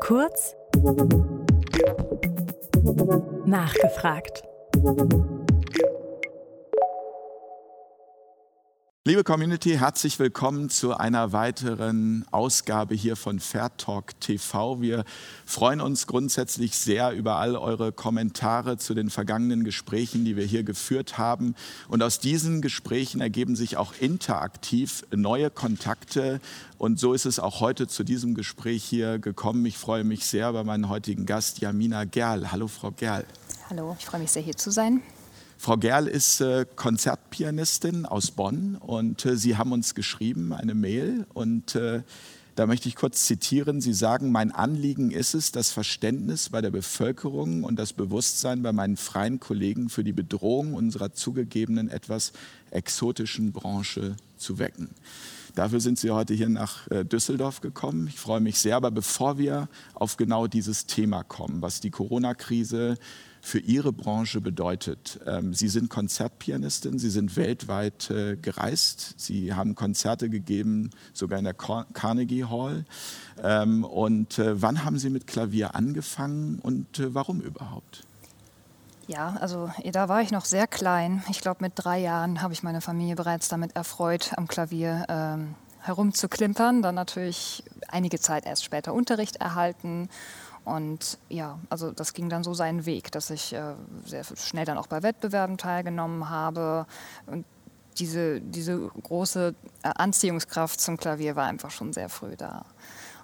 Kurz nachgefragt. Liebe Community, herzlich willkommen zu einer weiteren Ausgabe hier von Fair Talk TV. Wir freuen uns grundsätzlich sehr über all eure Kommentare zu den vergangenen Gesprächen, die wir hier geführt haben. Und aus diesen Gesprächen ergeben sich auch interaktiv neue Kontakte. Und so ist es auch heute zu diesem Gespräch hier gekommen. Ich freue mich sehr über meinen heutigen Gast, Jamina Gerl. Hallo, Frau Gerl. Hallo, ich freue mich sehr, hier zu sein. Frau Gerl ist äh, Konzertpianistin aus Bonn und äh, Sie haben uns geschrieben, eine Mail und äh, da möchte ich kurz zitieren. Sie sagen, mein Anliegen ist es, das Verständnis bei der Bevölkerung und das Bewusstsein bei meinen freien Kollegen für die Bedrohung unserer zugegebenen etwas exotischen Branche zu wecken. Dafür sind Sie heute hier nach Düsseldorf gekommen. Ich freue mich sehr. Aber bevor wir auf genau dieses Thema kommen, was die Corona-Krise für Ihre Branche bedeutet. Ähm, Sie sind Konzertpianistin, Sie sind weltweit äh, gereist, Sie haben Konzerte gegeben, sogar in der Carnegie Hall. Ähm, und äh, wann haben Sie mit Klavier angefangen und äh, warum überhaupt? Ja, also da war ich noch sehr klein. Ich glaube, mit drei Jahren habe ich meine Familie bereits damit erfreut, am Klavier ähm, herumzuklimpern. Dann natürlich einige Zeit erst später Unterricht erhalten und ja, also das ging dann so seinen Weg, dass ich äh, sehr schnell dann auch bei Wettbewerben teilgenommen habe. Und diese, diese große äh, Anziehungskraft zum Klavier war einfach schon sehr früh da.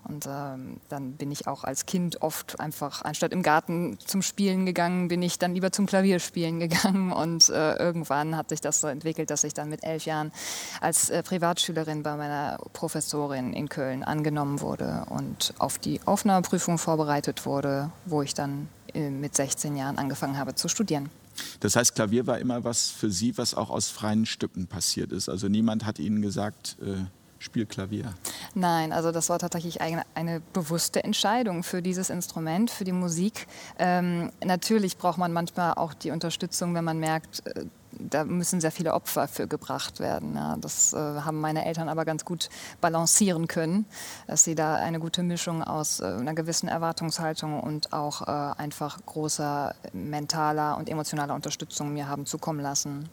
Und ähm, dann bin ich auch als Kind oft einfach, anstatt im Garten zum Spielen gegangen, bin ich dann lieber zum Klavierspielen gegangen. Und äh, irgendwann hat sich das so entwickelt, dass ich dann mit elf Jahren als äh, Privatschülerin bei meiner Professorin in Köln angenommen wurde und auf die Aufnahmeprüfung vorbereitet wurde, wo ich dann äh, mit 16 Jahren angefangen habe zu studieren. Das heißt, Klavier war immer was für Sie, was auch aus freien Stücken passiert ist. Also niemand hat Ihnen gesagt, äh, Spielklavier? Nein, also das war tatsächlich eine, eine, bewusste Entscheidung für dieses Instrument, für die Musik. Ähm, natürlich braucht man manchmal auch die Unterstützung, wenn man merkt, äh, da müssen sehr viele Opfer für gebracht werden. Ja, das äh, haben meine Eltern aber ganz gut balancieren können, dass sie da eine gute Mischung aus äh, einer gewissen Erwartungshaltung und auch äh, einfach großer mentaler und emotionaler Unterstützung mir haben zukommen lassen.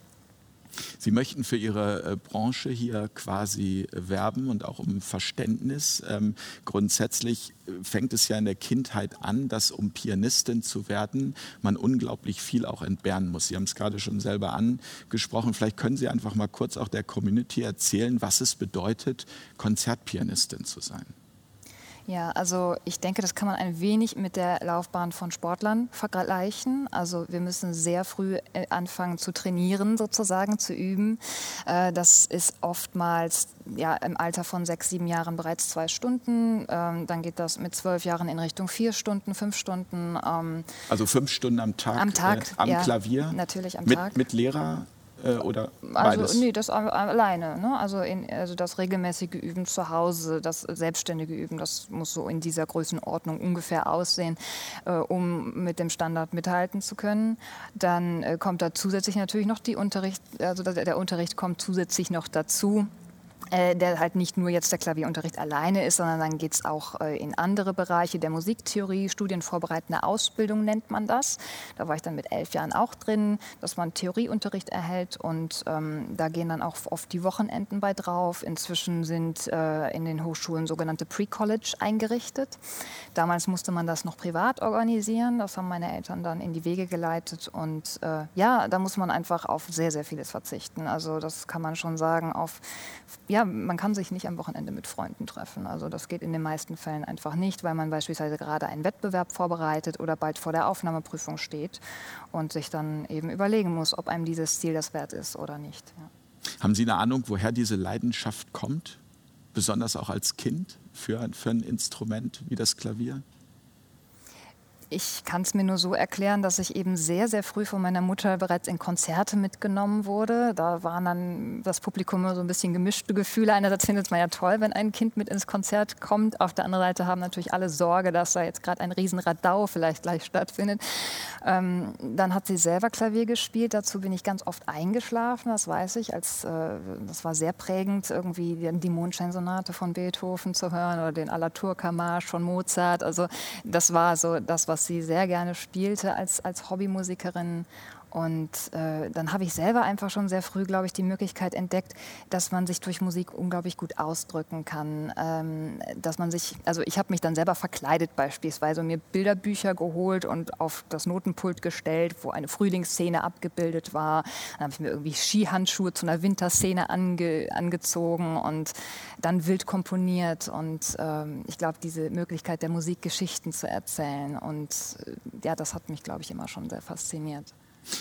Sie möchten für Ihre äh, Branche hier quasi werben und auch um Verständnis. Ähm, grundsätzlich äh, fängt es ja in der Kindheit an, dass um Pianistin zu werden, man unglaublich viel auch entbehren muss. Sie haben es gerade schon selber angesprochen. Vielleicht können Sie einfach mal kurz auch der Community erzählen, was es bedeutet, Konzertpianistin zu sein. Ja, also ich denke, das kann man ein wenig mit der Laufbahn von Sportlern vergleichen. Also wir müssen sehr früh äh, anfangen zu trainieren, sozusagen zu üben. Äh, das ist oftmals ja, im Alter von sechs, sieben Jahren bereits zwei Stunden. Ähm, dann geht das mit zwölf Jahren in Richtung vier Stunden, fünf Stunden. Ähm, also fünf Stunden am Tag, am, Tag, äh, am ja, Klavier? Natürlich am mit, Tag. Mit Lehrer? Äh, oder also, beides? Nee, das alleine. Ne? Also, in, also das regelmäßige Üben zu Hause, das selbstständige Üben, das muss so in dieser Größenordnung ungefähr aussehen, äh, um mit dem Standard mithalten zu können. Dann äh, kommt da zusätzlich natürlich noch die Unterricht, also der, der Unterricht kommt zusätzlich noch dazu äh, der halt nicht nur jetzt der Klavierunterricht alleine ist, sondern dann geht es auch äh, in andere Bereiche der Musiktheorie, studienvorbereitende Ausbildung nennt man das. Da war ich dann mit elf Jahren auch drin, dass man Theorieunterricht erhält und ähm, da gehen dann auch oft die Wochenenden bei drauf. Inzwischen sind äh, in den Hochschulen sogenannte Pre-College eingerichtet. Damals musste man das noch privat organisieren, das haben meine Eltern dann in die Wege geleitet und äh, ja, da muss man einfach auf sehr, sehr vieles verzichten. Also das kann man schon sagen, auf ja, ja, man kann sich nicht am Wochenende mit Freunden treffen. Also das geht in den meisten Fällen einfach nicht, weil man beispielsweise gerade einen Wettbewerb vorbereitet oder bald vor der Aufnahmeprüfung steht und sich dann eben überlegen muss, ob einem dieses Ziel das wert ist oder nicht. Ja. Haben Sie eine Ahnung, woher diese Leidenschaft kommt? Besonders auch als Kind für, für ein Instrument wie das Klavier? Ich kann es mir nur so erklären, dass ich eben sehr, sehr früh von meiner Mutter bereits in Konzerte mitgenommen wurde. Da waren dann das Publikum so ein bisschen gemischte Gefühle. Einerseits findet man ja toll, wenn ein Kind mit ins Konzert kommt. Auf der anderen Seite haben natürlich alle Sorge, dass da jetzt gerade ein Riesenradau vielleicht gleich stattfindet. Ähm, dann hat sie selber Klavier gespielt. Dazu bin ich ganz oft eingeschlafen, das weiß ich. Als, äh, das war sehr prägend, irgendwie die Mondscheinsonate von Beethoven zu hören oder den Alaturka-Marsch von Mozart. Also das war so das, was sie sehr gerne spielte als, als Hobbymusikerin. Und äh, dann habe ich selber einfach schon sehr früh, glaube ich, die Möglichkeit entdeckt, dass man sich durch Musik unglaublich gut ausdrücken kann. Ähm, dass man sich, also ich habe mich dann selber verkleidet beispielsweise und mir Bilderbücher geholt und auf das Notenpult gestellt, wo eine Frühlingsszene abgebildet war. Dann habe ich mir irgendwie Skihandschuhe zu einer Winterszene ange, angezogen und dann wild komponiert. Und ähm, ich glaube, diese Möglichkeit der Musik Geschichten zu erzählen und äh, ja, das hat mich, glaube ich, immer schon sehr fasziniert.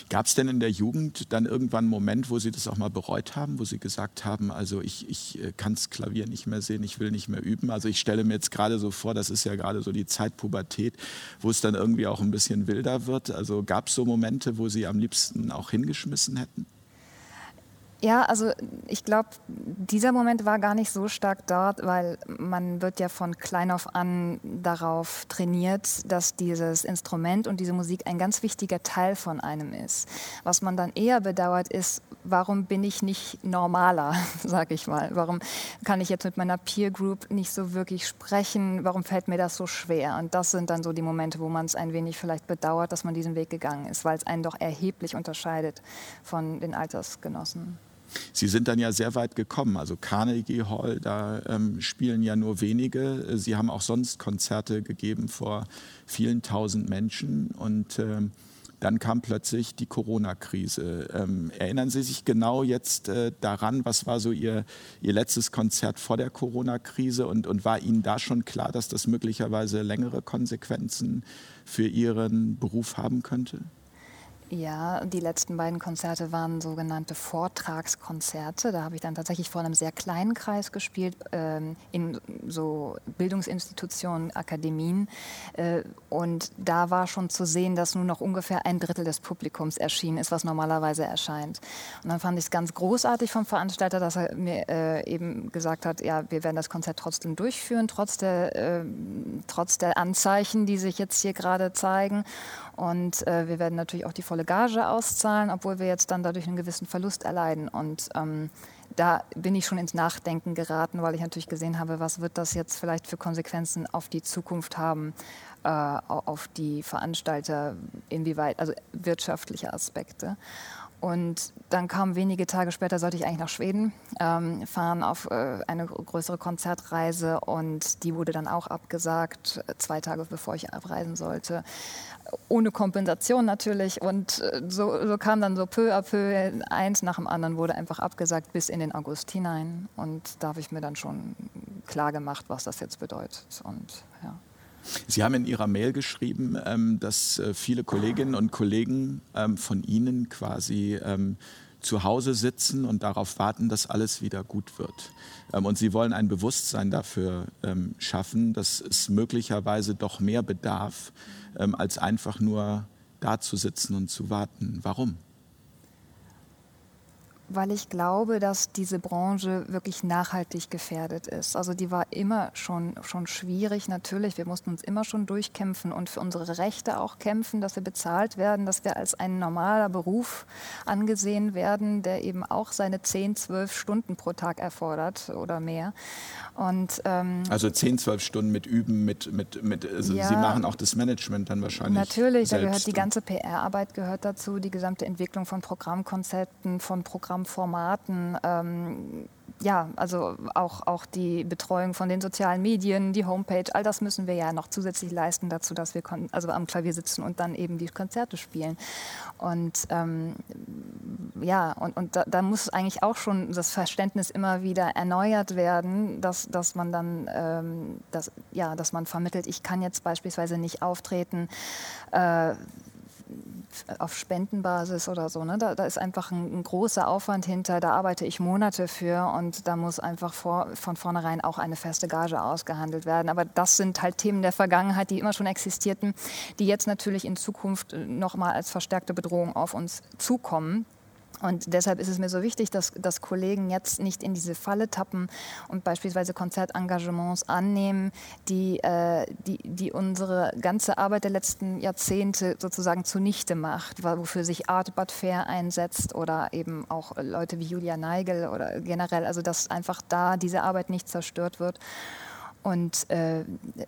Gab es denn in der Jugend dann irgendwann einen Moment, wo Sie das auch mal bereut haben, wo Sie gesagt haben, also ich, ich äh, kann das Klavier nicht mehr sehen, ich will nicht mehr üben? Also ich stelle mir jetzt gerade so vor, das ist ja gerade so die Zeit Pubertät, wo es dann irgendwie auch ein bisschen wilder wird. Also gab es so Momente, wo Sie am liebsten auch hingeschmissen hätten? Ja, also ich glaube, dieser Moment war gar nicht so stark dort, weil man wird ja von klein auf an darauf trainiert, dass dieses Instrument und diese Musik ein ganz wichtiger Teil von einem ist. Was man dann eher bedauert ist, warum bin ich nicht normaler, sage ich mal? Warum kann ich jetzt mit meiner Peer Group nicht so wirklich sprechen? Warum fällt mir das so schwer? Und das sind dann so die Momente, wo man es ein wenig vielleicht bedauert, dass man diesen Weg gegangen ist, weil es einen doch erheblich unterscheidet von den Altersgenossen. Sie sind dann ja sehr weit gekommen. Also Carnegie Hall, da ähm, spielen ja nur wenige. Sie haben auch sonst Konzerte gegeben vor vielen tausend Menschen und ähm, dann kam plötzlich die Corona-Krise. Ähm, erinnern Sie sich genau jetzt äh, daran, was war so Ihr, Ihr letztes Konzert vor der Corona-Krise und, und war Ihnen da schon klar, dass das möglicherweise längere Konsequenzen für Ihren Beruf haben könnte? Ja, die letzten beiden Konzerte waren sogenannte Vortragskonzerte. Da habe ich dann tatsächlich vor einem sehr kleinen Kreis gespielt, ähm, in so Bildungsinstitutionen, Akademien. Äh, und da war schon zu sehen, dass nur noch ungefähr ein Drittel des Publikums erschienen ist, was normalerweise erscheint. Und dann fand ich es ganz großartig vom Veranstalter, dass er mir äh, eben gesagt hat, ja, wir werden das Konzert trotzdem durchführen, trotz der, äh, trotz der Anzeichen, die sich jetzt hier gerade zeigen. Und äh, wir werden natürlich auch die volle Gage auszahlen, obwohl wir jetzt dann dadurch einen gewissen Verlust erleiden. Und ähm, da bin ich schon ins Nachdenken geraten, weil ich natürlich gesehen habe, was wird das jetzt vielleicht für Konsequenzen auf die Zukunft haben, äh, auf die Veranstalter, inwieweit, also wirtschaftliche Aspekte. Und dann kam wenige Tage später, sollte ich eigentlich nach Schweden ähm, fahren auf äh, eine größere Konzertreise und die wurde dann auch abgesagt, zwei Tage bevor ich abreisen sollte ohne Kompensation natürlich. Und äh, so, so, kam dann so peu à peu eins nach dem anderen wurde einfach abgesagt bis in den August hinein. Und da habe ich mir dann schon klar gemacht, was das jetzt bedeutet. Und ja. Sie haben in Ihrer Mail geschrieben, ähm, dass äh, viele Kolleginnen und Kollegen ähm, von Ihnen quasi ähm, zu Hause sitzen und darauf warten, dass alles wieder gut wird. Und Sie wollen ein Bewusstsein dafür schaffen, dass es möglicherweise doch mehr bedarf, als einfach nur da zu sitzen und zu warten. Warum? Weil ich glaube, dass diese Branche wirklich nachhaltig gefährdet ist. Also die war immer schon, schon schwierig, natürlich. Wir mussten uns immer schon durchkämpfen und für unsere Rechte auch kämpfen, dass wir bezahlt werden, dass wir als ein normaler Beruf angesehen werden, der eben auch seine 10, 12 Stunden pro Tag erfordert oder mehr. Und, ähm, also 10, 12 Stunden mit Üben, mit, mit, mit also ja, Sie machen auch das Management dann wahrscheinlich. Natürlich, da gehört die ganze PR-Arbeit gehört dazu, die gesamte Entwicklung von Programmkonzepten, von Programmen Programmformaten. Ähm, ja, also auch, auch die Betreuung von den sozialen Medien, die Homepage, all das müssen wir ja noch zusätzlich leisten dazu, dass wir also am Klavier sitzen und dann eben die Konzerte spielen. Und ähm, ja, und, und da, da, muss eigentlich auch schon das Verständnis immer wieder erneuert werden, dass, dass man dann, ähm, dass, ja, dass man vermittelt, ich kann jetzt beispielsweise nicht auftreten. Äh, auf Spendenbasis oder so. Ne? Da, da ist einfach ein, ein, großer Aufwand hinter, da arbeite ich Monate für und da muss einfach vor, von vornherein auch eine feste Gage ausgehandelt werden. Aber das sind halt Themen der Vergangenheit, die immer schon existierten, die jetzt natürlich in Zukunft nochmal als verstärkte Bedrohung auf uns zukommen. Und deshalb ist es mir so wichtig, dass, dass Kollegen jetzt nicht in diese Falle tappen und beispielsweise Konzertengagements annehmen, die, äh, die, die unsere ganze Arbeit der letzten Jahrzehnte sozusagen zunichte macht, wofür sich Art Bad Fair einsetzt oder eben auch Leute wie Julia Neigel oder generell, also dass einfach da diese Arbeit nicht zerstört wird. Und äh,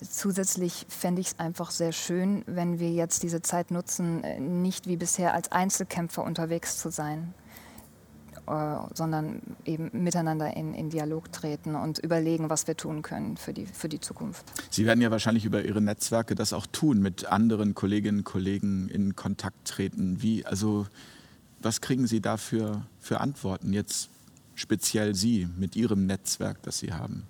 zusätzlich fände ich es einfach sehr schön, wenn wir jetzt diese Zeit nutzen, äh, nicht wie bisher als Einzelkämpfer unterwegs zu sein, äh, sondern eben miteinander in, in, Dialog treten und überlegen, was wir tun können für die, für die Zukunft. Sie werden ja wahrscheinlich über Ihre Netzwerke das auch tun, mit anderen Kolleginnen und Kollegen in Kontakt treten. Wie, also, was kriegen Sie da für, für Antworten jetzt speziell Sie mit Ihrem Netzwerk, das Sie haben?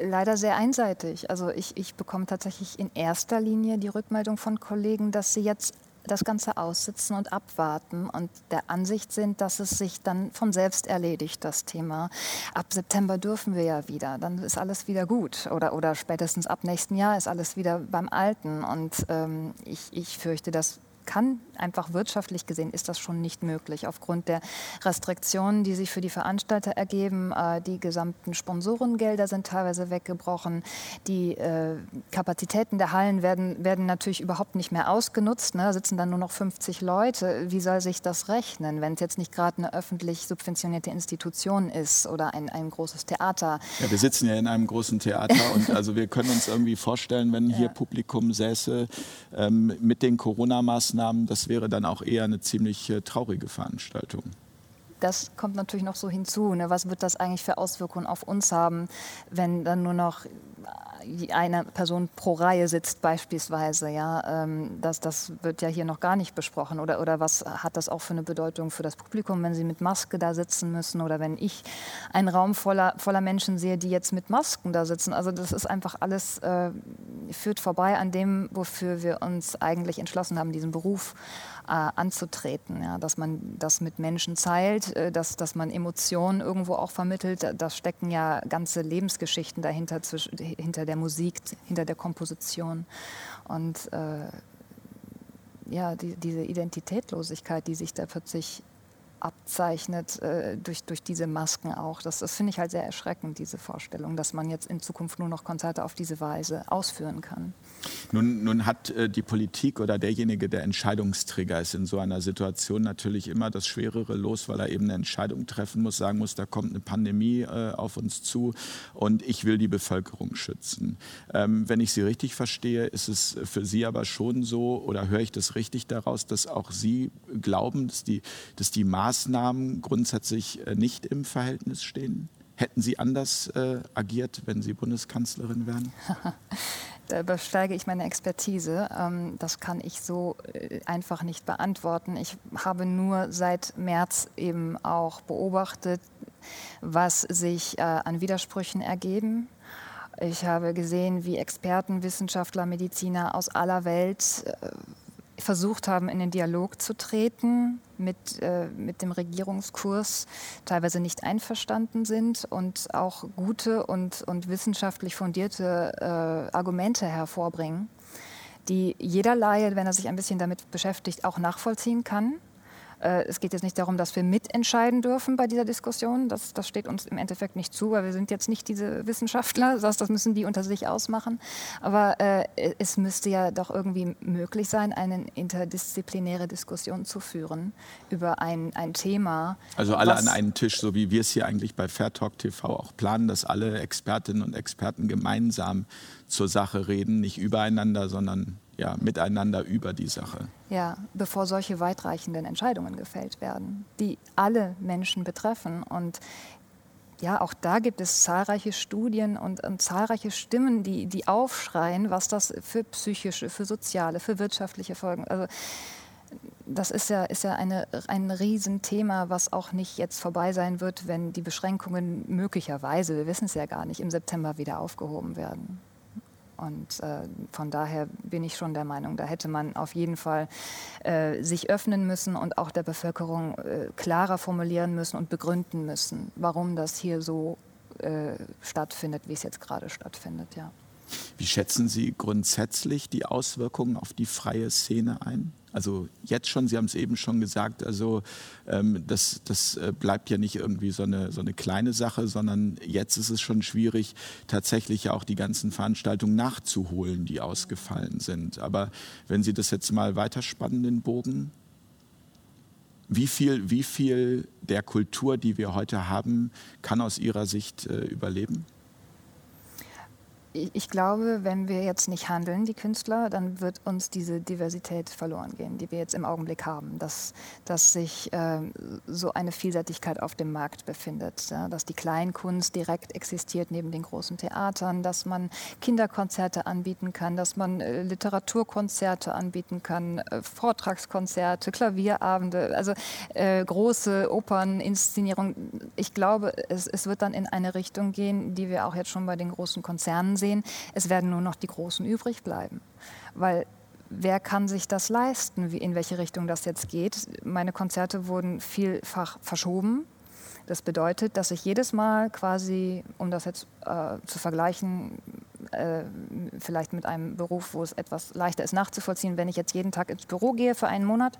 Leider sehr einseitig. Also ich, ich bekomme tatsächlich in erster Linie die Rückmeldung von Kollegen, dass sie jetzt das Ganze aussitzen und abwarten und der Ansicht sind, dass es sich dann von selbst erledigt, das Thema. Ab September dürfen wir ja wieder, dann ist alles wieder gut oder, oder spätestens ab nächsten Jahr ist alles wieder beim Alten und ähm, ich, ich fürchte, dass kann einfach wirtschaftlich gesehen ist das schon nicht möglich. Aufgrund der Restriktionen, die sich für die Veranstalter ergeben, äh, die gesamten Sponsorengelder sind teilweise weggebrochen, die äh, Kapazitäten der Hallen werden, werden natürlich überhaupt nicht mehr ausgenutzt. Ne? Da sitzen dann nur noch 50 Leute. Wie soll sich das rechnen, wenn es jetzt nicht gerade eine öffentlich subventionierte Institution ist oder ein, ein großes Theater? Ja, wir sitzen ja in einem großen Theater und also wir können uns irgendwie vorstellen, wenn hier ja. Publikum säße ähm, mit den Corona-Maßnahmen, das wäre dann auch eher eine ziemlich äh, traurige Veranstaltung. Das kommt natürlich noch so hinzu. Ne? Was wird das eigentlich für Auswirkungen auf uns haben, wenn dann nur noch eine Person pro Reihe sitzt beispielsweise. Ja, ähm, das, das wird ja hier noch gar nicht besprochen. Oder, oder was hat das auch für eine Bedeutung für das Publikum, wenn sie mit Maske da sitzen müssen oder wenn ich einen Raum voller, voller Menschen sehe, die jetzt mit Masken da sitzen. Also das ist einfach alles, äh, führt vorbei an dem, wofür wir uns eigentlich entschlossen haben, diesen Beruf äh, anzutreten. Ja, dass man das mit Menschen teilt, äh, dass, dass man Emotionen irgendwo auch vermittelt. Da stecken ja ganze Lebensgeschichten dahinter, hinter der Musik, hinter der Komposition. Und äh, ja, die, diese Identitätlosigkeit, die sich da plötzlich abzeichnet äh, durch, durch diese Masken auch. Das, das finde ich halt sehr erschreckend, diese Vorstellung, dass man jetzt in Zukunft nur noch Konzerte auf diese Weise ausführen kann. Nun, nun hat äh, die Politik oder derjenige, der Entscheidungsträger ist in so einer Situation natürlich immer das schwerere Los, weil er eben eine Entscheidung treffen muss, sagen muss, da kommt eine Pandemie äh, auf uns zu und ich will die Bevölkerung schützen. Ähm, wenn ich Sie richtig verstehe, ist es für Sie aber schon so, oder höre ich das richtig daraus, dass auch Sie glauben, dass die, dass die Maßnahmen Maßnahmen grundsätzlich äh, nicht im Verhältnis stehen? Hätten Sie anders äh, agiert, wenn Sie Bundeskanzlerin wären? da übersteige ich meine Expertise. Ähm, das kann ich so äh, einfach nicht beantworten. Ich habe nur seit März eben auch beobachtet, was sich äh, an Widersprüchen ergeben. Ich habe gesehen, wie Experten, Wissenschaftler, Mediziner aus aller Welt äh, versucht haben, in den Dialog zu treten mit, äh, mit dem Regierungskurs, teilweise nicht einverstanden sind und auch gute und, und wissenschaftlich fundierte äh, Argumente hervorbringen, die jeder Laie, wenn er sich ein bisschen damit beschäftigt, auch nachvollziehen kann. Äh, es geht jetzt nicht darum, dass wir mitentscheiden dürfen bei dieser Diskussion. Das, das steht uns im Endeffekt nicht zu, weil wir sind jetzt nicht diese Wissenschaftler. Das, das müssen die unter sich ausmachen. Aber äh, es müsste ja doch irgendwie möglich sein, eine interdisziplinäre Diskussion zu führen über ein, ein Thema. Also alle an einen Tisch, so wie wir es hier eigentlich bei Fair Talk TV auch planen, dass alle Expertinnen und Experten gemeinsam zur Sache reden, nicht übereinander, sondern ja, miteinander über die Sache. Ja, bevor solche weitreichenden Entscheidungen gefällt werden, die alle Menschen betreffen. Und ja, auch da gibt es zahlreiche Studien und, und, zahlreiche Stimmen, die, die aufschreien, was das für psychische, für soziale, für wirtschaftliche Folgen. Also das ist ja, ist ja eine, ein Riesenthema, was auch nicht jetzt vorbei sein wird, wenn die Beschränkungen möglicherweise, wir wissen es ja gar nicht, im September wieder aufgehoben werden. Und äh, von daher bin ich schon der Meinung, da hätte man auf jeden Fall äh, sich öffnen müssen und auch der Bevölkerung äh, klarer formulieren müssen und begründen müssen, warum das hier so äh, stattfindet, wie es jetzt gerade stattfindet. Ja. Wie schätzen Sie grundsätzlich die Auswirkungen auf die freie Szene ein? Also jetzt schon, Sie haben es eben schon gesagt, also ähm, das, das äh, bleibt ja nicht irgendwie so eine, so eine kleine Sache, sondern jetzt ist es schon schwierig, tatsächlich auch die ganzen Veranstaltungen nachzuholen, die ausgefallen sind. Aber wenn Sie das jetzt mal weiterspannen, den Bogen, wie viel, wie viel der Kultur, die wir heute haben, kann aus Ihrer Sicht äh, überleben? Ich glaube, wenn wir jetzt nicht handeln, die Künstler, dann wird uns diese Diversität verloren gehen, die wir jetzt im Augenblick haben. Dass, dass sich äh, so eine Vielseitigkeit auf dem Markt befindet, ja? dass die Kleinkunst direkt existiert neben den großen Theatern, dass man Kinderkonzerte anbieten kann, dass man äh, Literaturkonzerte anbieten kann, äh, Vortragskonzerte, Klavierabende, also äh, große Operninszenierungen. Ich glaube, es, es wird dann in eine Richtung gehen, die wir auch jetzt schon bei den großen Konzernen sehen, es werden nur noch die Großen übrig bleiben. Weil wer kann sich das leisten, wie, in welche Richtung das jetzt geht? Meine Konzerte wurden vielfach verschoben. Das bedeutet, dass ich jedes Mal quasi, um das jetzt äh, zu vergleichen, äh, vielleicht mit einem Beruf, wo es etwas leichter ist nachzuvollziehen, wenn ich jetzt jeden Tag ins Büro gehe für einen Monat,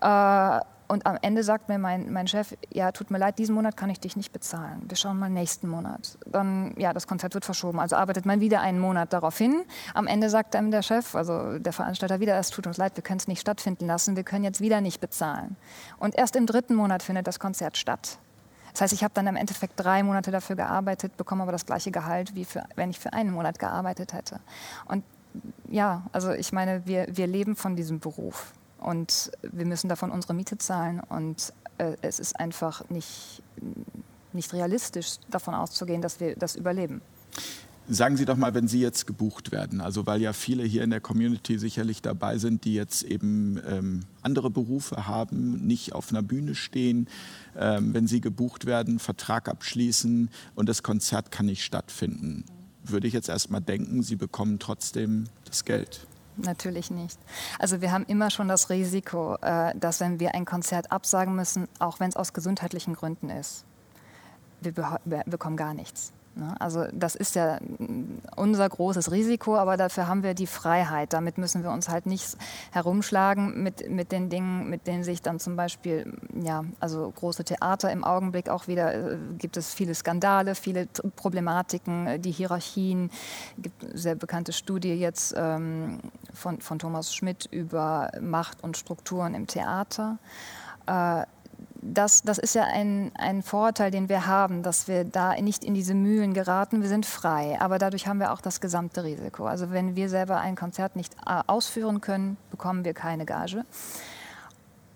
äh, und am Ende sagt mir mein, mein Chef, ja, tut mir leid, diesen Monat kann ich dich nicht bezahlen. Wir schauen mal nächsten Monat. Dann, ja, das Konzert wird verschoben. Also arbeitet man wieder einen Monat darauf hin. Am Ende sagt einem der Chef, also der Veranstalter wieder, es tut uns leid, wir können es nicht stattfinden lassen, wir können jetzt wieder nicht bezahlen. Und erst im dritten Monat findet das Konzert statt. Das heißt, ich habe dann im Endeffekt drei Monate dafür gearbeitet, bekomme aber das gleiche Gehalt, wie für, wenn ich für einen Monat gearbeitet hätte. Und ja, also ich meine, wir, wir leben von diesem Beruf und wir müssen davon unsere Miete zahlen. Und äh, es ist einfach nicht, nicht realistisch davon auszugehen, dass wir das überleben. Sagen Sie doch mal, wenn Sie jetzt gebucht werden, also weil ja viele hier in der Community sicherlich dabei sind, die jetzt eben ähm, andere Berufe haben, nicht auf einer Bühne stehen, ähm, wenn Sie gebucht werden, Vertrag abschließen und das Konzert kann nicht stattfinden, würde ich jetzt erstmal denken, Sie bekommen trotzdem das Geld natürlich nicht. Also wir haben immer schon das Risiko, äh, dass wenn wir ein Konzert absagen müssen, auch wenn es aus gesundheitlichen Gründen ist, wir, wir bekommen gar nichts. Ne? Also das ist ja unser großes Risiko, aber dafür haben wir die Freiheit. Damit müssen wir uns halt nicht herumschlagen mit, mit den Dingen, mit denen sich dann zum Beispiel, ja, also große Theater im Augenblick auch wieder, äh, gibt es viele Skandale, viele Problematiken, äh, die Hierarchien. Es gibt eine sehr bekannte Studie jetzt ähm, von, von Thomas Schmidt über Macht und Strukturen im Theater. Äh, das, das ist ja ein, ein Vorteil, den wir haben, dass wir da nicht in diese Mühlen geraten. Wir sind frei, aber dadurch haben wir auch das gesamte Risiko. Also wenn wir selber ein Konzert nicht äh, ausführen können, bekommen wir keine Gage.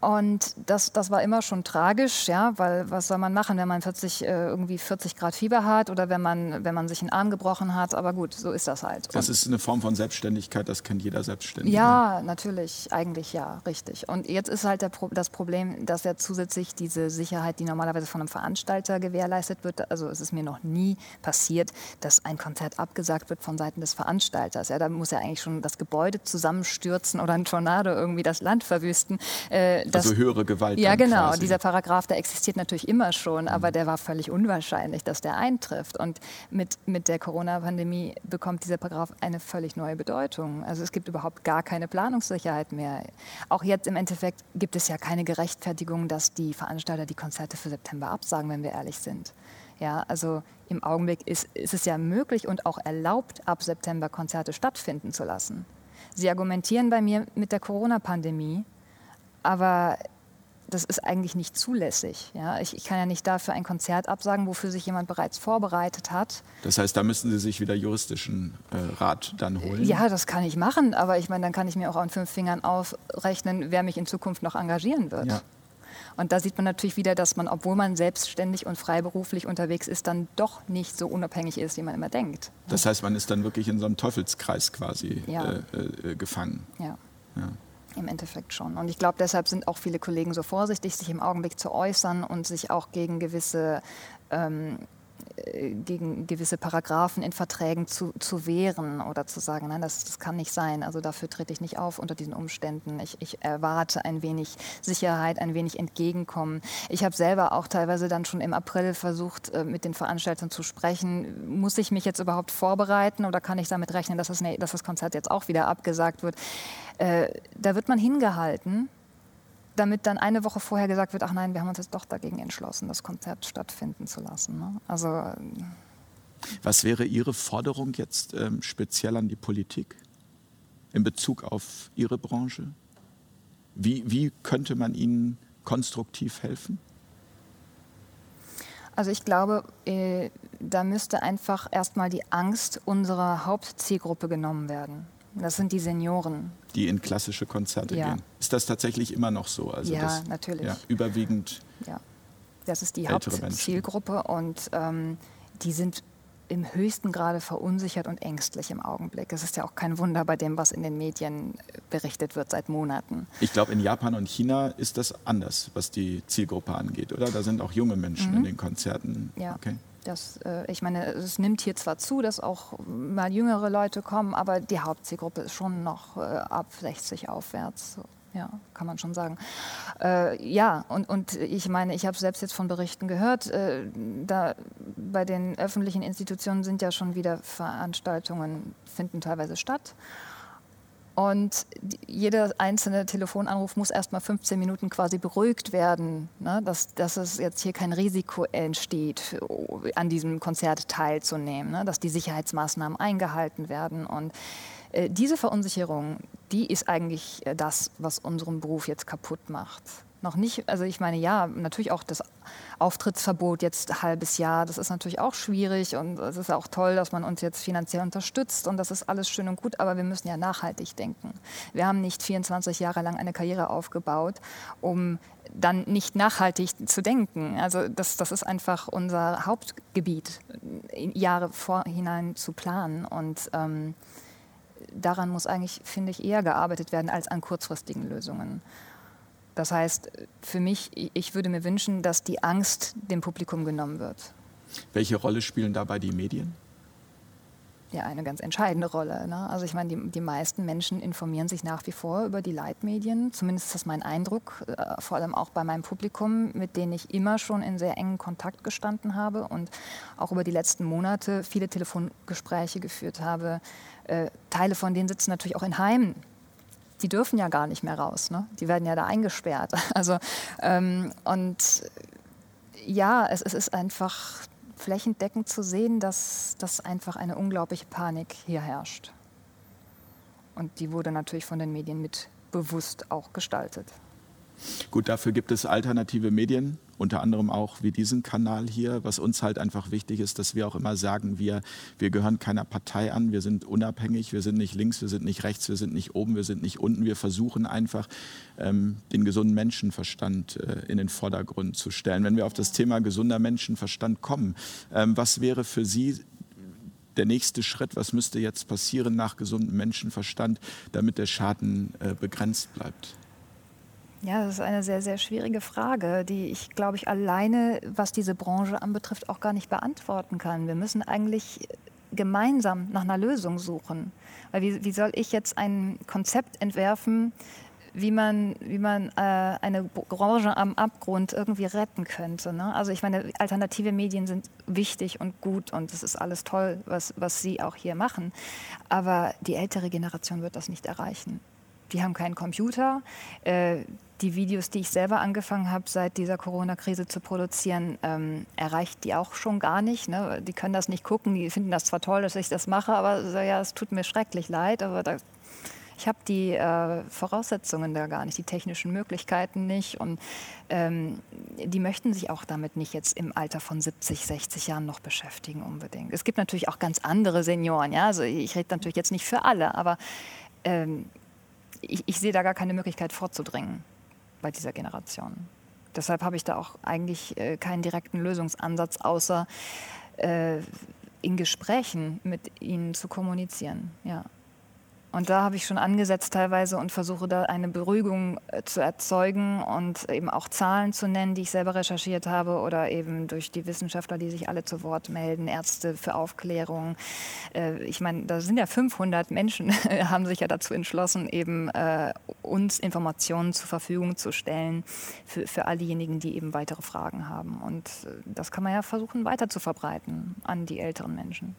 Und das, das war immer schon tragisch, ja, weil was soll man machen, wenn man 40, äh, irgendwie 40 Grad Fieber hat oder wenn man, wenn man sich einen Arm gebrochen hat. Aber gut, so ist das halt. Das Und ist eine Form von Selbstständigkeit, das kennt jeder Selbstständige. Ja, natürlich, eigentlich ja, richtig. Und jetzt ist halt Pro das Problem, dass ja zusätzlich diese Sicherheit, die normalerweise von einem Veranstalter gewährleistet wird, also es ist mir noch nie passiert, dass ein Konzert abgesagt wird von Seiten des Veranstalters. Ja, da muss ja eigentlich schon das Gebäude zusammenstürzen oder ein Tornado irgendwie das Land verwüsten. Äh, das, also höhere Gewalt. Ja, genau. Quasi. Dieser Paragraph, der existiert natürlich immer schon, aber mhm. der war völlig unwahrscheinlich, dass der eintrifft. Und mit, mit der Corona-Pandemie bekommt dieser Paragraph eine völlig neue Bedeutung. Also es gibt überhaupt gar keine Planungssicherheit mehr. Auch jetzt im Endeffekt gibt es ja keine Gerechtfertigung, dass die Veranstalter die Konzerte für September absagen, wenn wir ehrlich sind. Ja, also im Augenblick ist, ist es ja möglich und auch erlaubt, ab September Konzerte stattfinden zu lassen. Sie argumentieren bei mir mit der Corona-Pandemie, aber das ist eigentlich nicht zulässig. Ja? Ich, ich, kann ja nicht dafür ein Konzert absagen, wofür sich jemand bereits vorbereitet hat. Das heißt, da müssen Sie sich wieder juristischen äh, Rat dann holen? Ja, das kann ich machen, aber ich meine, dann kann ich mir auch an fünf Fingern ausrechnen, wer mich in Zukunft noch engagieren wird. Ja. Und da sieht man natürlich wieder, dass man, obwohl man selbstständig und freiberuflich unterwegs ist, dann doch nicht so unabhängig ist, wie man immer denkt. Das heißt, man ist dann wirklich in so einem Teufelskreis quasi ja. äh, äh, gefangen. Ja. ja. Im Endeffekt schon. Und ich glaube, deshalb sind auch viele Kollegen so vorsichtig, sich im Augenblick zu äußern und sich auch gegen gewisse ähm, äh, gegen gewisse Paragraphen in Verträgen zu, zu wehren oder zu sagen, nein, das, das kann nicht sein. Also dafür trete ich nicht auf unter diesen Umständen. Ich, ich erwarte ein wenig Sicherheit, ein wenig Entgegenkommen. Ich habe selber auch teilweise dann schon im April versucht, äh, mit den Veranstaltern zu sprechen. Muss ich mich jetzt überhaupt vorbereiten oder kann ich damit rechnen, dass das, dass das Konzert jetzt auch wieder abgesagt wird? Äh, da wird man hingehalten damit dann eine Woche vorher gesagt wird, ach nein, wir haben uns jetzt doch dagegen entschlossen, das Konzert stattfinden zu lassen. Ne? Also ähm, was wäre Ihre Forderung jetzt ähm, speziell an die Politik in Bezug auf Ihre Branche? Wie, wie könnte man Ihnen konstruktiv helfen? Also ich glaube, äh, da müsste einfach erstmal die Angst unserer Hauptzielgruppe genommen werden. Das sind die Senioren. Die in klassische Konzerte ja. gehen. Ist das tatsächlich immer noch so? Also ja, das, natürlich. Ja, überwiegend. Ja, das ist die Hauptzielgruppe und ähm, die sind im höchsten Grade verunsichert und ängstlich im Augenblick. Es ist ja auch kein Wunder bei dem, was in den Medien berichtet wird seit Monaten. Ich glaube, in Japan und China ist das anders, was die Zielgruppe angeht, oder? Da sind auch junge Menschen mhm. in den Konzerten. Ja. Okay. Das, äh, ich meine, es nimmt hier zwar zu, dass auch mal jüngere Leute kommen, aber die Hauptzielgruppe ist schon noch äh, ab 60 aufwärts. Ja, kann man schon sagen. Äh, ja, und, und ich meine, ich habe selbst jetzt von Berichten gehört, äh, da bei den öffentlichen Institutionen sind ja schon wieder Veranstaltungen, finden teilweise statt. Und jeder einzelne Telefonanruf muss erst mal 15 Minuten quasi beruhigt werden, ne? dass, dass es jetzt hier kein Risiko entsteht, an diesem Konzert teilzunehmen, ne? dass die Sicherheitsmaßnahmen eingehalten werden. Und äh, diese Verunsicherung, die ist eigentlich äh, das, was unseren Beruf jetzt kaputt macht noch nicht, also ich meine, ja, natürlich auch das Auftrittsverbot jetzt ein halbes Jahr, das ist natürlich auch schwierig und es ist auch toll, dass man uns jetzt finanziell unterstützt und das ist alles schön und gut, aber wir müssen ja nachhaltig denken. Wir haben nicht 24 Jahre lang eine Karriere aufgebaut, um dann nicht nachhaltig zu denken. Also das, das ist einfach unser Hauptgebiet, Jahre vorhinein zu planen und ähm, daran muss eigentlich, finde ich, eher gearbeitet werden als an kurzfristigen Lösungen. Das heißt, für mich, ich würde mir wünschen, dass die Angst dem Publikum genommen wird. Welche Rolle spielen dabei die Medien? Ja, eine ganz entscheidende Rolle. Ne? Also ich meine, die, die, meisten Menschen informieren sich nach wie vor über die Leitmedien. Zumindest ist das mein Eindruck, äh, vor allem auch bei meinem Publikum, mit denen ich immer schon in sehr engen Kontakt gestanden habe und auch über die letzten Monate viele Telefongespräche geführt habe. Äh, Teile von denen sitzen natürlich auch in Heimen die dürfen ja gar nicht mehr raus. Ne? Die werden ja da eingesperrt. Also, ähm, und ja, es, es, ist einfach flächendeckend zu sehen, dass, dass einfach eine unglaubliche Panik hier herrscht. Und die wurde natürlich von den Medien mit bewusst auch gestaltet. Gut, dafür gibt es alternative Medien, unter anderem auch wie diesen Kanal hier. Was uns halt einfach wichtig ist, dass wir auch immer sagen, wir, wir gehören keiner Partei an, wir sind unabhängig, wir sind nicht links, wir sind nicht rechts, wir sind nicht oben, wir sind nicht unten. Wir versuchen einfach, ähm, den gesunden Menschenverstand äh, in den Vordergrund zu stellen. Wenn wir auf das Thema gesunder Menschenverstand kommen, ähm, was wäre für Sie der nächste Schritt? Was müsste jetzt passieren nach gesundem Menschenverstand, damit der Schaden äh, begrenzt bleibt? Ja, das ist eine sehr, sehr schwierige Frage, die ich, glaube ich, alleine, was diese Branche anbetrifft, auch gar nicht beantworten kann. Wir müssen eigentlich gemeinsam nach einer Lösung suchen. Weil wie, wie soll ich jetzt ein Konzept entwerfen, wie man, wie man äh, eine Branche am Abgrund irgendwie retten könnte. Ne? Also ich meine, alternative Medien sind wichtig und gut und es ist alles toll, was, was Sie auch hier machen. Aber die ältere Generation wird das nicht erreichen. Die haben keinen Computer. Äh, die Videos, die ich selber angefangen habe, seit dieser Corona-Krise zu produzieren, ähm, erreicht die auch schon gar nicht. Ne? Die können das nicht gucken, die finden das zwar toll, dass ich das mache, aber so, ja, es tut mir schrecklich leid, aber da, ich habe die äh, Voraussetzungen da gar nicht, die technischen Möglichkeiten nicht und ähm, die möchten sich auch damit nicht jetzt im Alter von 70, 60 Jahren noch beschäftigen unbedingt. Es gibt natürlich auch ganz andere Senioren, ja, also ich rede natürlich jetzt nicht für alle, aber ähm, ich, ich sehe da gar keine Möglichkeit vorzudringen bei dieser Generation. Deshalb habe ich da auch eigentlich äh, keinen direkten Lösungsansatz, außer äh, in Gesprächen mit ihnen zu kommunizieren. Ja. Und da habe ich schon angesetzt teilweise und versuche da eine Beruhigung äh, zu erzeugen und eben auch Zahlen zu nennen, die ich selber recherchiert habe oder eben durch die Wissenschaftler, die sich alle zu Wort melden, Ärzte für Aufklärung. Äh, ich meine, da sind ja 500 Menschen, haben sich ja dazu entschlossen, eben äh, uns Informationen zur Verfügung zu stellen für, für all diejenigen, die eben weitere Fragen haben. Und das kann man ja versuchen weiter zu verbreiten an die älteren Menschen.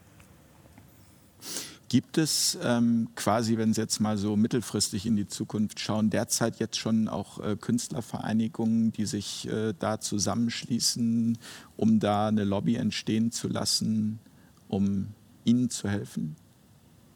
Gibt es ähm, quasi, wenn Sie jetzt mal so mittelfristig in die Zukunft schauen, derzeit jetzt schon auch äh, Künstlervereinigungen, die sich äh, da zusammenschließen, um da eine Lobby entstehen zu lassen, um Ihnen zu helfen?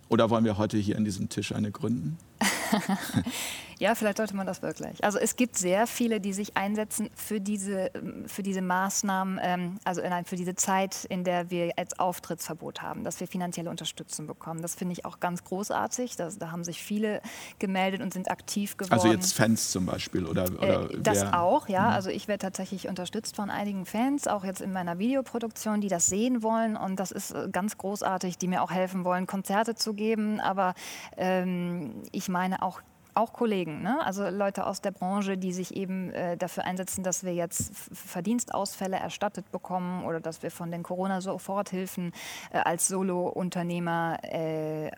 Oder wollen wir heute hier an diesem Tisch eine gründen? ja, vielleicht sollte man das wirklich. Also es gibt sehr viele, die sich einsetzen für diese, für diese Maßnahmen, ähm, also nein, für diese Zeit, in der wir als Auftrittsverbot haben, dass wir finanzielle Unterstützung bekommen. Das finde ich auch ganz großartig. Das, da haben sich viele gemeldet und sind aktiv geworden. Also jetzt Fans zum Beispiel oder, oder äh, Das auch, ja. Mhm. Also ich werde tatsächlich unterstützt von einigen Fans, auch jetzt in meiner Videoproduktion, die das sehen wollen und das ist äh, ganz großartig, die mir auch helfen wollen, Konzerte zu geben. Aber ähm, ich meine auch auch Kollegen, ne? also Leute aus der Branche, die sich eben äh, dafür einsetzen, dass wir jetzt Verdienstausfälle erstattet bekommen oder dass wir von den Corona-Soforthilfen äh, als Solo-Unternehmer äh,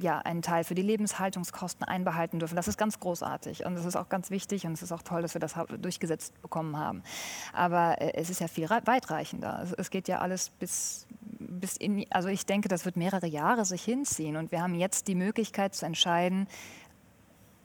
ja, einen Teil für die Lebenshaltungskosten einbehalten dürfen. Das ist ganz großartig und es ist auch ganz wichtig und es ist auch toll, dass wir das durchgesetzt bekommen haben. Aber äh, es ist ja viel weitreichender. Es, es geht ja alles bis, bis in, also ich denke, das wird mehrere Jahre sich hinziehen und wir haben jetzt die Möglichkeit zu entscheiden,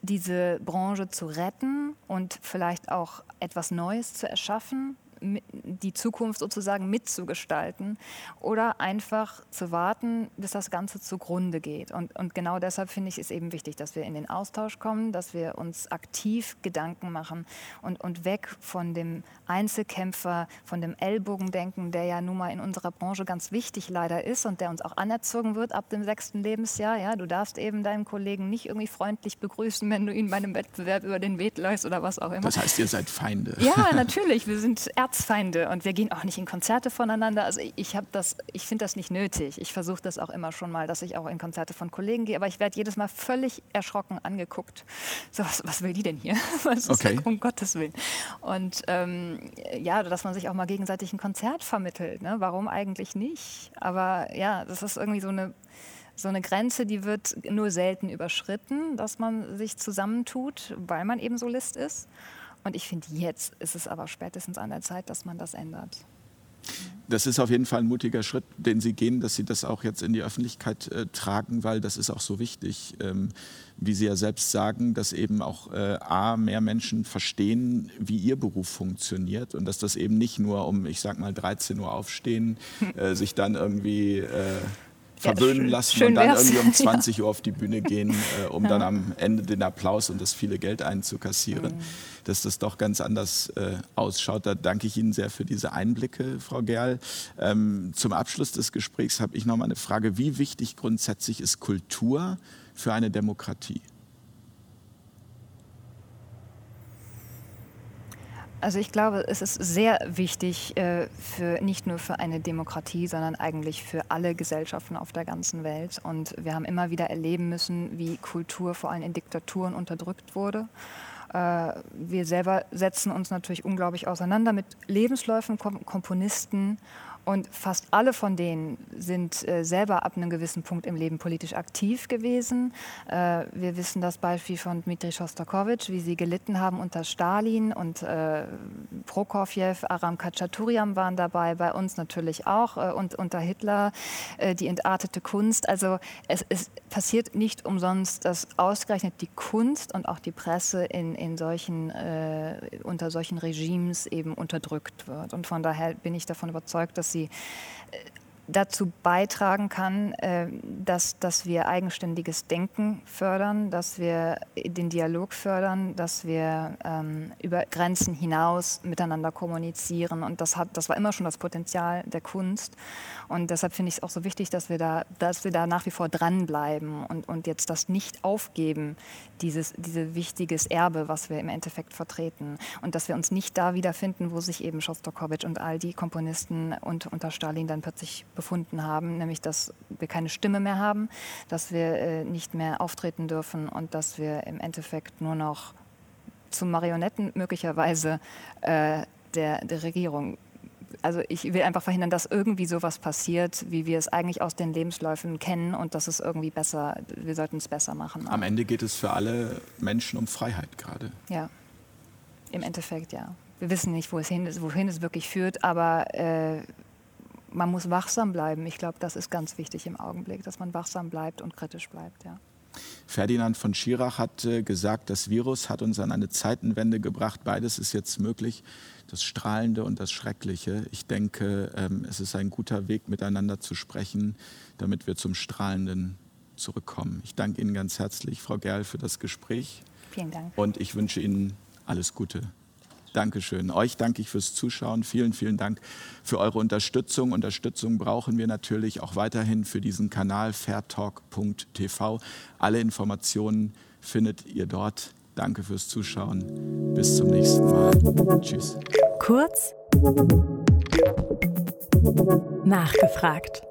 diese Branche zu retten und vielleicht auch etwas Neues zu erschaffen die Zukunft sozusagen mitzugestalten oder einfach zu warten, bis das Ganze zugrunde geht. Und, und genau deshalb finde ich es eben wichtig, dass wir in den Austausch kommen, dass wir uns aktiv Gedanken machen und, und weg von dem Einzelkämpfer, von dem Ellbogendenken, der ja nun mal in unserer Branche ganz wichtig leider ist und der uns auch anerzogen wird ab dem sechsten Lebensjahr. Ja, du darfst eben deinen Kollegen nicht irgendwie freundlich begrüßen, wenn du ihn bei einem Wettbewerb über den Weg läufst oder was auch immer. Das heißt, ihr seid Feinde. Ja, natürlich. Wir sind Ärzte Erzfeinde und wir gehen auch nicht in Konzerte voneinander. Also ich habe das, ich finde das nicht nötig. Ich versuche das auch immer schon mal, dass ich auch in Konzerte von Kollegen gehe, aber ich werde jedes Mal völlig erschrocken angeguckt. So, was, was will die denn hier? Was okay. um Gottes Willen. Und ähm, ja, dass man sich auch mal gegenseitig ein Konzert vermittelt. Ne? Warum eigentlich nicht? Aber ja, das ist irgendwie so eine so eine Grenze, die wird nur selten überschritten, dass man sich zusammentut, weil man eben Solist ist. Und ich finde, jetzt ist es aber spätestens an der Zeit, dass man das ändert. Das ist auf jeden Fall ein mutiger Schritt, den Sie gehen, dass Sie das auch jetzt in die Öffentlichkeit äh, tragen, weil das ist auch so wichtig, ähm, wie Sie ja selbst sagen, dass eben auch äh, A, mehr Menschen verstehen, wie Ihr Beruf funktioniert und dass das eben nicht nur um, ich sag mal, 13 Uhr aufstehen, äh, sich dann irgendwie äh, verwöhnen ja, lassen schön und dann irgendwie um 20 ja. Uhr auf die Bühne gehen, äh, um ja. dann am Ende den Applaus und das viele Geld einzukassieren. Mhm. Dass das doch ganz anders äh, ausschaut. Da danke ich Ihnen sehr für diese Einblicke, Frau Gerl. Ähm, zum Abschluss des Gesprächs habe ich noch mal eine Frage. Wie wichtig grundsätzlich ist Kultur für eine Demokratie? Also ich glaube, es ist sehr wichtig, äh, für, nicht nur für eine Demokratie, sondern eigentlich für alle Gesellschaften auf der ganzen Welt. Und wir haben immer wieder erleben müssen, wie Kultur vor allem in Diktaturen unterdrückt wurde. Äh, wir selber setzen uns natürlich unglaublich auseinander mit Lebensläufen, Komponisten und fast alle von denen sind äh, selber ab einem gewissen Punkt im Leben politisch aktiv gewesen. Äh, wir wissen das Beispiel von Dmitri Schostakowitsch, wie sie gelitten haben unter Stalin und äh, Prokofjew, Aram Khachaturian waren dabei, bei uns natürlich auch äh, und unter Hitler äh, die entartete Kunst. Also es, es, passiert nicht umsonst, dass ausgerechnet die Kunst und auch die Presse in, in solchen, äh, unter solchen Regimes eben unterdrückt wird. Und von daher bin ich davon überzeugt, dass sie. Äh, dazu beitragen kann, äh, dass, dass wir eigenständiges Denken fördern, dass wir den Dialog fördern, dass wir ähm, über Grenzen hinaus miteinander kommunizieren. Und das, hat, das war immer schon das Potenzial der Kunst. Und deshalb finde ich es auch so wichtig, dass wir da, dass wir da nach wie vor dranbleiben und, und jetzt das nicht aufgeben, dieses, dieses wichtiges Erbe, was wir im Endeffekt vertreten. Und dass wir uns nicht da wiederfinden, wo sich eben Schostakowitsch und all die Komponisten und unter Stalin dann plötzlich befunden haben, nämlich dass wir keine Stimme mehr haben, dass wir äh, nicht mehr auftreten dürfen und dass wir im Endeffekt nur noch zu Marionetten möglicherweise äh, der, der Regierung also ich will einfach verhindern, dass irgendwie sowas passiert, wie wir es eigentlich aus den Lebensläufen kennen und dass es irgendwie besser, wir sollten es besser machen. Am Ende geht es für alle Menschen um Freiheit gerade. Ja, im Endeffekt ja. Wir wissen nicht, wo es hin, wohin es wirklich führt, aber äh, man muss wachsam bleiben. Ich glaube, das ist ganz wichtig im Augenblick, dass man wachsam bleibt und kritisch bleibt, ja. Ferdinand von Schirach hat äh, gesagt, das Virus hat uns an eine Zeitenwende gebracht. Beides ist jetzt möglich, das Strahlende und das Schreckliche. Ich denke, ähm, es ist ein guter Weg, miteinander zu sprechen, damit wir zum Strahlenden zurückkommen. Ich danke Ihnen ganz herzlich, Frau Gerl, für das Gespräch. Vielen Dank. Und ich wünsche Ihnen alles Gute. Dankeschön. Euch danke ich fürs Zuschauen. Vielen, vielen Dank für eure Unterstützung. Unterstützung brauchen wir natürlich auch weiterhin für diesen Kanal fairtalk.tv. Alle Informationen findet ihr dort. Danke fürs Zuschauen. Bis zum nächsten Mal. Tschüss. Kurz nachgefragt.